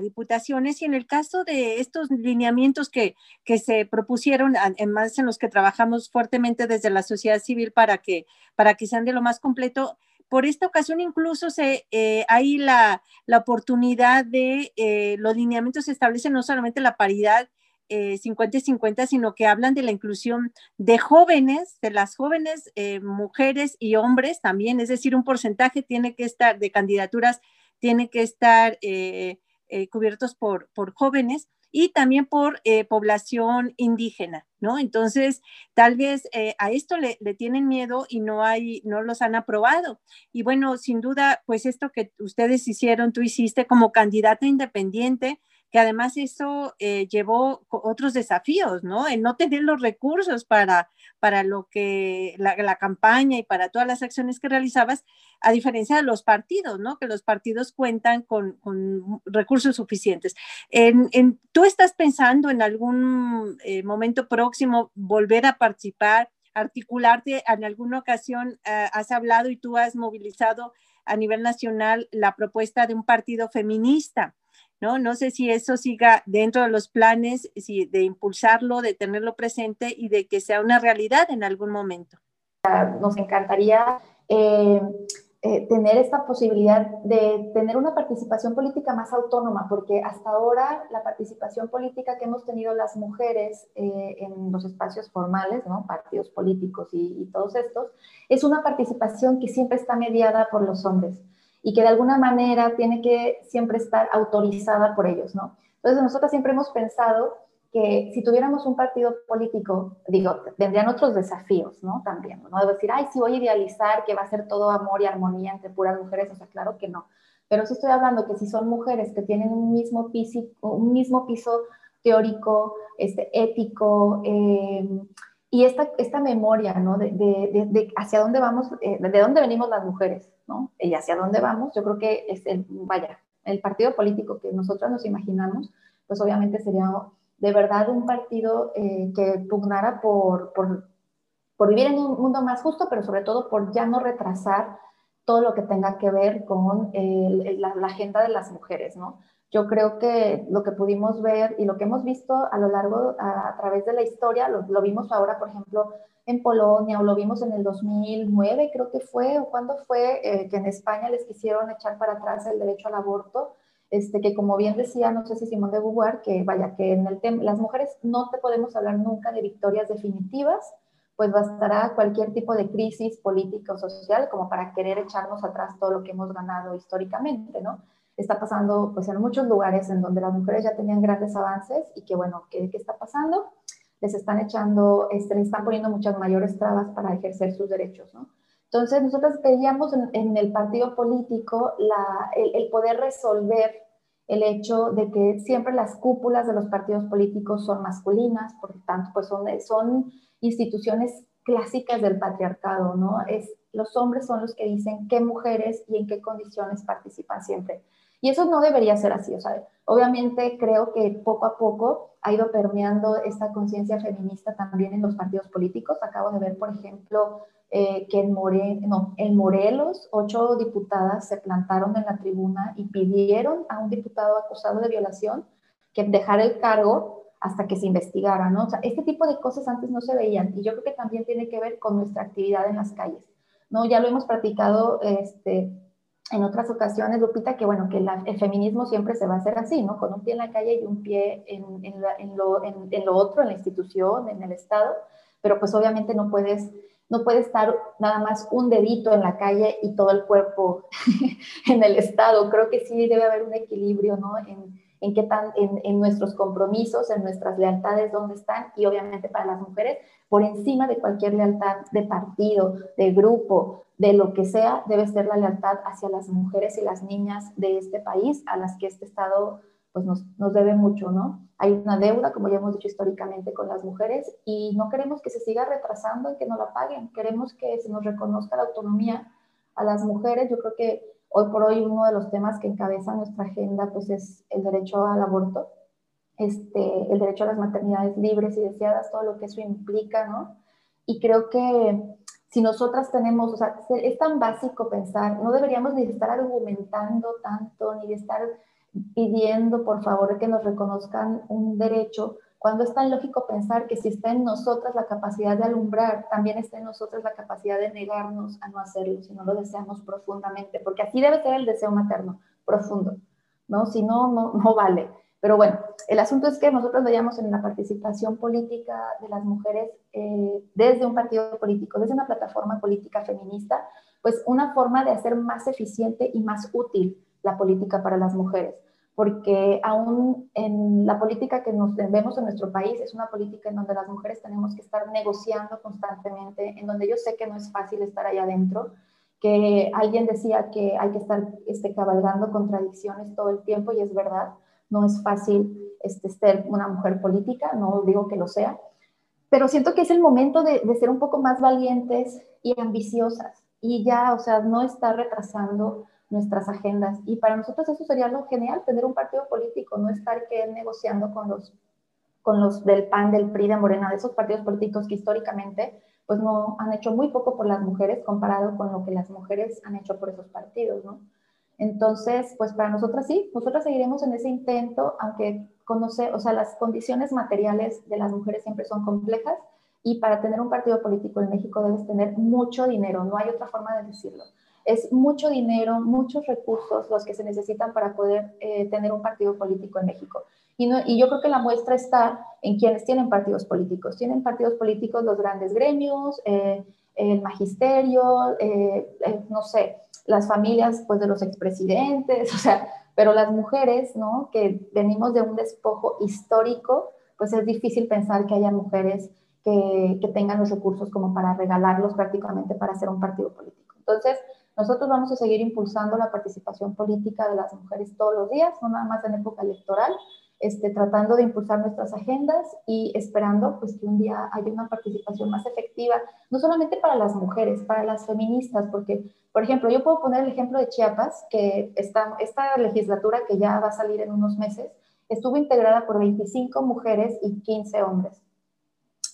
diputaciones. Y en el caso de estos lineamientos que, que se propusieron, además en los que trabajamos fuertemente desde la sociedad civil para que, para que sean de lo más completo, por esta ocasión incluso se, eh, hay la, la, oportunidad de, los lineamientos establecen no solamente la paridad 50 y 50, sino que hablan de la inclusión de jóvenes, de las jóvenes eh, mujeres y hombres también, es decir, un porcentaje tiene que estar de candidaturas, tiene que estar eh, eh, cubiertos por, por jóvenes y también por población indígena, ¿no? Entonces, tal vez a esto le, le, tienen miedo y no hay, no los han aprobado. Y bueno, sin duda, pues esto que ustedes hicieron, tú hiciste como candidata independiente, que además eso eh, llevó otros desafíos, ¿no? El no tener los recursos para, para lo que la, campaña y para todas las acciones que realizabas, a diferencia de los partidos, ¿no? Que los partidos cuentan con, recursos suficientes. En, ¿Tú estás pensando en algún eh, momento próximo volver a participar? articularte en alguna ocasión eh, has hablado y tú has movilizado a nivel nacional la propuesta de un partido feminista. ¿No? No sé si eso siga dentro de los planes, si de impulsarlo, de tenerlo presente y de que sea una realidad en algún momento. Nos encantaría eh, eh, tener esta posibilidad de tener una participación política más autónoma, porque hasta ahora la participación política que hemos tenido las mujeres eh, en los espacios formales, ¿no? partidos políticos y todos estos, es una participación que siempre está mediada por los hombres y que de alguna manera tiene que siempre estar autorizada por ellos, ¿no? Entonces, nosotros siempre hemos pensado que si tuviéramos un partido político, digo, vendrían otros desafíos, ¿no? También, ¿no? De decir, ay, sí voy a idealizar que va a ser todo amor y armonía entre puras mujeres, o sea, claro que no. Pero sí estoy hablando que si son mujeres que tienen un mismo piso, un mismo piso teórico, este, ético, eh, y esta, esta memoria, ¿no? De, de, hacia dónde vamos, eh, de dónde venimos las mujeres, ¿no? Y hacia dónde vamos, yo creo que es el, vaya, el partido político que nosotros nos imaginamos, pues obviamente sería de verdad un partido eh, que pugnara por, por, por, vivir en un mundo más justo, pero sobre todo por ya no retrasar todo lo que tenga que ver con la, la, agenda de las mujeres, ¿no? Yo creo que lo que pudimos ver y lo que hemos visto a lo largo, a, través de la historia, lo, vimos ahora, por ejemplo, en Polonia o lo vimos en el 2009, creo que fue, o cuando fue, eh, que en España les quisieron echar para atrás el derecho al aborto, este, que como bien decía, no sé si Simón de Beauvoir, que vaya, que en el tema, las mujeres no te podemos hablar nunca de victorias definitivas, pues bastará cualquier tipo de crisis política o social como para querer echarnos atrás todo lo que hemos ganado históricamente, ¿no? Está pasando pues en muchos lugares en donde las mujeres ya tenían grandes avances y que bueno, ¿qué, qué está pasando? Les están echando, este, les están poniendo muchas mayores trabas para ejercer sus derechos, ¿no? Entonces nosotros veíamos en, el partido político la, el, el, poder resolver el hecho de que siempre las cúpulas de los partidos políticos son masculinas, por lo tanto, pues son, son instituciones clásicas del patriarcado, ¿no? Es, los hombres son los que dicen qué mujeres y en qué condiciones participan siempre. Y eso no debería ser así, o sea, obviamente creo que poco a poco ha ido permeando esta conciencia feminista también en los partidos políticos. Acabo de ver, por ejemplo, eh, que en, More, no, en Morelos ocho diputadas se plantaron en la tribuna y pidieron a un diputado acusado de violación que dejara el cargo hasta que se investigara, ¿no? O sea, este tipo de cosas antes no se veían y yo creo que también tiene que ver con nuestra actividad en las calles, ¿no? Ya lo hemos practicado, este, en otras ocasiones, Lupita, que bueno, que el feminismo siempre se va a hacer así, ¿no? Con un pie en la calle y un pie en, en, lo, en, lo, otro, en la institución, en el Estado, pero pues obviamente no puedes, no puede estar nada más un dedito en la calle y todo el cuerpo en el Estado. Creo que sí debe haber un equilibrio, ¿no? En, en qué tan, en, en, nuestros compromisos, en nuestras lealtades, dónde están, y obviamente para las mujeres, por encima de cualquier lealtad de partido, de grupo, de lo que sea, debe ser la lealtad hacia las mujeres y las niñas de este país, a las que este Estado pues nos, nos debe mucho, ¿no? Hay una deuda, como ya hemos dicho históricamente, con las mujeres y no queremos que se siga retrasando y que no la paguen. Queremos que se nos reconozca la autonomía a las mujeres. Yo creo que Hoy por hoy uno de los temas que encabeza nuestra agenda pues es el derecho al aborto, este, el derecho a las maternidades libres y deseadas, todo lo que eso implica, ¿no? Y creo que si nosotras tenemos, o sea, es tan básico pensar, no deberíamos ni estar argumentando tanto, ni de estar pidiendo, por favor, que nos reconozcan un derecho, cuando es tan lógico pensar que si está en nosotras la capacidad de alumbrar, también está en nosotras la capacidad de negarnos a no hacerlo, si no lo deseamos profundamente, porque así debe ser el deseo materno, profundo, ¿no? Si no, no, vale. Pero bueno, el asunto es que nosotros veíamos en la participación política de las mujeres eh, desde un partido político, desde una plataforma política feminista, pues una forma de hacer más eficiente y más útil la política para las mujeres porque aún en la política que nos vemos en nuestro país es una política en donde las mujeres tenemos que estar negociando constantemente, en donde yo sé que no es fácil estar allá adentro, que alguien decía que hay que estar este, cabalgando contradicciones todo el tiempo y es verdad, no es fácil este, ser una mujer política, no digo que lo sea, pero siento que es el momento de, de ser un poco más valientes y ambiciosas y ya, o sea, no estar retrasando nuestras agendas. Y para nosotros eso sería lo genial, tener un partido político, no estar que negociando con los, con los del PAN, del PRI, de Morena, de esos partidos políticos que históricamente pues no han hecho muy poco por las mujeres comparado con lo que las mujeres han hecho por esos partidos, ¿no? Entonces, pues para nosotras sí, nosotras seguiremos en ese intento, aunque conoce, o sea, las condiciones materiales de las mujeres siempre son complejas y para tener un partido político en México debes tener mucho dinero, no hay otra forma de decirlo es mucho dinero, muchos recursos los que se necesitan para poder eh, tener un partido político en México. Y, no, y, yo creo que la muestra está en quienes tienen partidos políticos. Tienen partidos políticos los grandes gremios, eh, el magisterio, eh, no sé, las familias pues, de los expresidentes, o sea, pero las mujeres, ¿no? Que venimos de un despojo histórico, pues es difícil pensar que haya mujeres que, que tengan los recursos como para regalarlos prácticamente para hacer un partido político. Entonces, nosotros vamos a seguir impulsando la participación política de las mujeres todos los días, no nada más en época electoral, este, tratando de impulsar nuestras agendas y esperando pues, que un día haya una participación más efectiva, no solamente para las mujeres, para las feministas, porque, por ejemplo, yo puedo poner el ejemplo de Chiapas, que esta, esta legislatura que ya va a salir en unos meses, estuvo integrada por 25 mujeres y 15 hombres.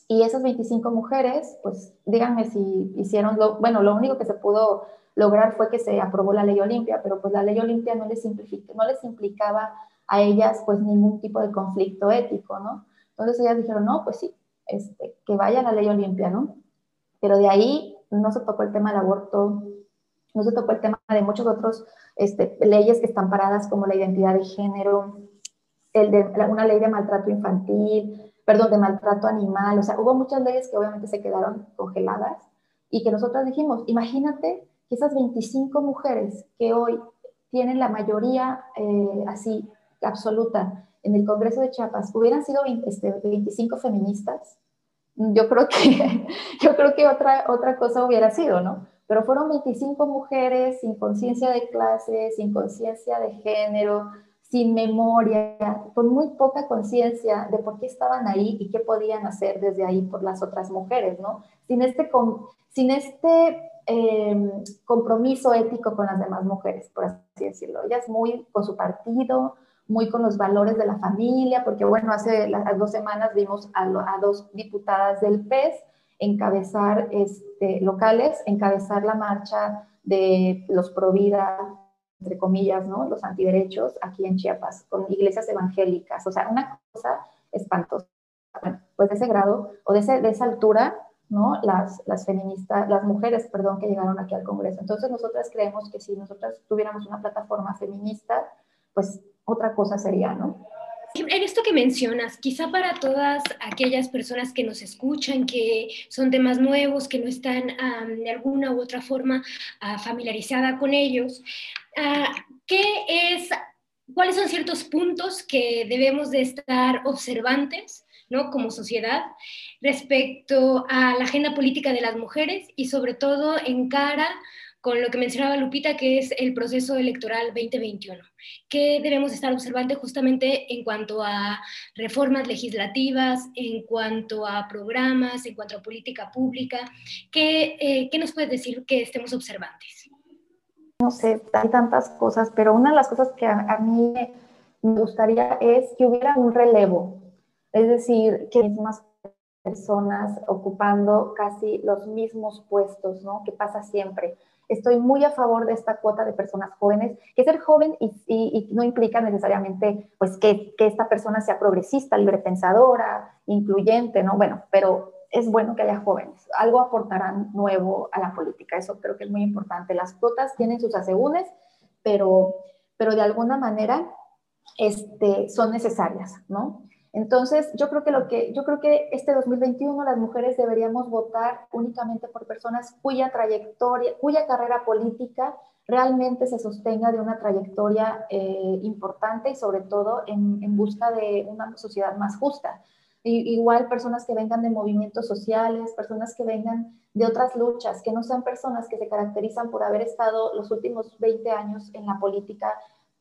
Y esas 25 mujeres, pues díganme si hicieron lo, bueno, lo único que se pudo lograr fue que se aprobó la ley Olimpia, pero pues la ley Olimpia no les, no les implicaba a ellas pues ningún tipo de conflicto ético, ¿no? Entonces ellas dijeron, no, pues sí, este, que vaya la ley Olimpia, ¿no? Pero de ahí no se tocó el tema del aborto, no se tocó el tema de muchas otras este, leyes que están paradas como la identidad de género, el de, una ley de maltrato infantil, perdón, de maltrato animal, o sea, hubo muchas leyes que obviamente se quedaron congeladas y que nosotros dijimos, imagínate que esas 25 mujeres que hoy tienen la mayoría eh, así absoluta en el Congreso de Chiapas hubieran sido 25 este, feministas, yo creo que, yo creo que otra, otra cosa hubiera sido, ¿no? Pero fueron 25 mujeres sin conciencia de clase, sin conciencia de género, sin memoria, con muy poca conciencia de por qué estaban ahí y qué podían hacer desde ahí por las otras mujeres, ¿no? Sin este, sin este em, compromiso ético con las demás mujeres, por así decirlo. Ellas muy con su partido, muy con los valores de la familia, porque bueno, hace las dos semanas vimos a, dos diputadas del PES encabezar este, locales, encabezar la marcha de los Provida, entre comillas, ¿no? Los antiderechos aquí en Chiapas, con iglesias evangélicas, o sea, una cosa espantosa. Bueno, pues de ese grado o de, ese, de esa altura, ¿no? Las, las feministas, las mujeres, perdón, que llegaron aquí al Congreso. Entonces nosotras creemos que si nosotras tuviéramos una plataforma feminista, pues otra cosa sería, ¿no? En esto que mencionas, quizá para todas aquellas personas que nos escuchan, que son temas nuevos, que no están de alguna u otra forma uh, familiarizada con ellos, uh, ¿qué es, cuáles son ciertos puntos que debemos de estar observantes ¿no? como sociedad respecto a la agenda política de las mujeres y sobre todo en cara con lo que mencionaba Lupita, que es el proceso electoral 2021. ¿Qué debemos estar observando justamente en cuanto a reformas legislativas, en cuanto a programas, en cuanto a política pública? ¿Qué, eh, ¿qué nos puedes decir que estemos observantes? No sé, tantas cosas, pero una de las cosas que a mí me gustaría es que hubiera un relevo, es decir, que mismas personas ocupando casi los mismos puestos, ¿no? Que pasa siempre estoy muy a favor de esta cuota de personas jóvenes, que ser joven y, no implica necesariamente pues que, esta persona sea progresista, librepensadora, incluyente, ¿no? Bueno, pero es bueno que haya jóvenes, algo aportarán nuevo a la política, eso creo que es muy importante. Las cuotas tienen sus asegúnes, pero, pero de alguna manera este, son necesarias, ¿no? Entonces, yo creo que lo que yo creo que este 2021 las mujeres deberíamos votar únicamente por personas cuya trayectoria, cuya carrera política realmente se sostenga de una trayectoria eh, importante y sobre todo en, en, busca de una sociedad más justa. igual personas que vengan de movimientos sociales, personas que vengan de otras luchas, que no sean personas que se caracterizan por haber estado los últimos 20 años en la política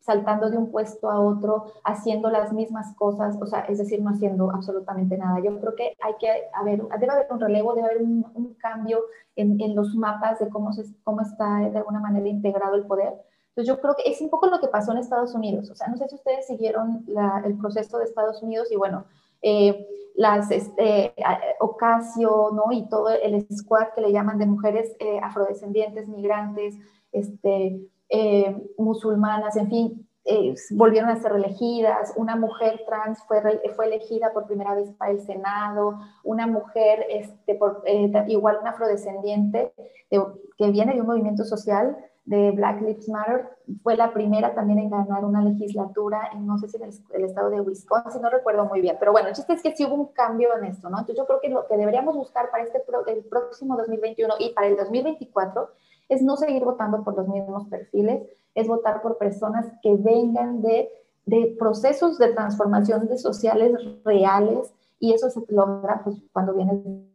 saltando de un puesto a otro, haciendo las mismas cosas, o sea, es decir, no haciendo absolutamente nada. Yo creo que hay que haber, debe haber un relevo, debe haber un, cambio en, en, los mapas de cómo, se, cómo está de alguna manera integrado el poder. Entonces yo creo que es un poco lo que pasó en Estados Unidos. O sea, no sé si ustedes siguieron el proceso de Estados Unidos y bueno, eh, las este, Ocasio, ¿no? Y todo el squad que le llaman de mujeres eh, afrodescendientes, migrantes, este, eh, musulmanas, en fin, eh, volvieron a ser elegidas, una mujer trans fue, fue elegida por primera vez para el Senado, una mujer, este, eh, igual una afrodescendiente que viene de un movimiento social de Black Lives Matter, fue la primera también en ganar una legislatura, en, no sé si en el, estado de Wisconsin, no recuerdo muy bien, pero bueno, el chiste es que sí hubo un cambio en esto, ¿no? Entonces yo creo que lo que deberíamos buscar para este el próximo 2021 y para el 2024 es no seguir votando por los mismos perfiles, es votar por personas que vengan de, de procesos de transformación de sociales reales y eso se logra pues, cuando viene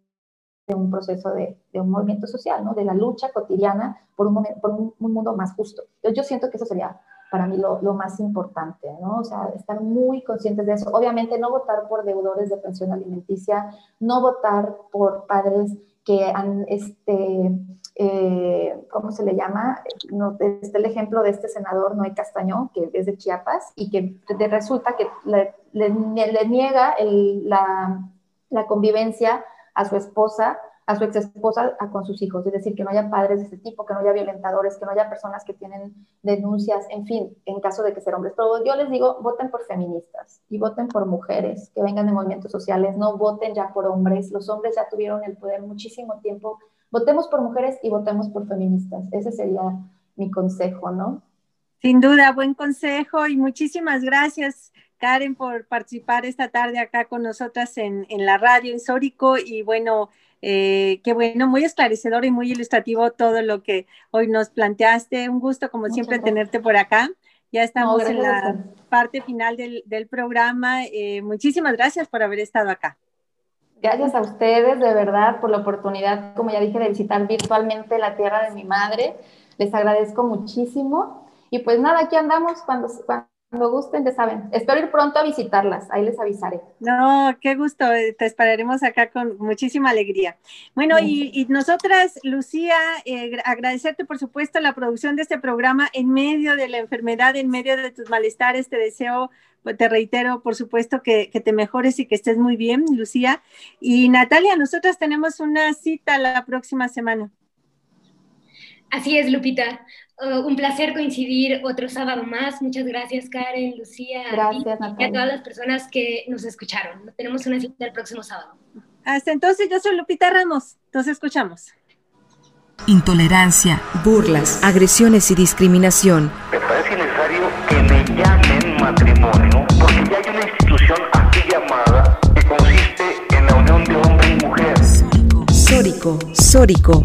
de un proceso de, de, un movimiento social, ¿no? de la lucha cotidiana por un, por un, mundo más justo. Yo siento que eso sería para mí lo, lo, más importante, ¿no? O sea, estar muy conscientes de eso. Obviamente no votar por deudores de pensión alimenticia, no votar por padres que han, este, eh, ¿cómo se le llama? No, este el ejemplo de este senador Noé Castañón, que es de Chiapas, y que resulta que le, le, le niega el, la, la convivencia a su esposa a su ex esposa con sus hijos, es decir, que no haya padres de este tipo, que no haya violentadores, que no haya personas que tienen denuncias, en fin, en caso de que sean hombres. Pero yo les digo, voten por feministas y voten por mujeres que vengan de movimientos sociales, no voten ya por hombres, los hombres ya tuvieron el poder muchísimo tiempo, votemos por mujeres y votemos por feministas, ese sería mi consejo, ¿no? Sin duda, buen consejo y muchísimas gracias. Karen, por participar esta tarde acá con nosotras en, en la radio en Sórico y bueno, eh, qué bueno, muy esclarecedor y muy ilustrativo todo lo que hoy nos planteaste. Un gusto, como siempre, tenerte por acá. Ya estamos en la parte final del, del programa. Eh, muchísimas gracias por haber estado acá. Gracias a ustedes, de verdad, por la oportunidad, como ya dije, de visitar virtualmente la tierra de mi madre. Les agradezco muchísimo. Y pues nada, aquí andamos cuando, cuando cuando gusten, ya saben. Espero ir pronto a visitarlas, ahí les avisaré. No, qué gusto, eh, te esperaremos acá con muchísima alegría. Bueno, y, nosotras, Lucía, eh, agradecerte por supuesto la producción de este programa en medio de la enfermedad, en medio de tus malestares. Te deseo, pues, te reitero, por supuesto, que, que te mejores y que estés muy bien, Lucía. Y Natalia, nosotras tenemos una cita la próxima semana. Así es, Lupita. Uh, un placer coincidir otro sábado más. Muchas gracias, Karen, Lucía. Gracias, y, a todas las personas que nos escucharon. Tenemos una cita el próximo sábado. Hasta entonces, yo soy Lupita Ramos. Nos escuchamos. Intolerancia, burlas, agresiones y discriminación. Me parece necesario que me llamen matrimonio porque ya hay una institución así llamada que consiste en la unión de hombre y mujer. Sórico, Sórico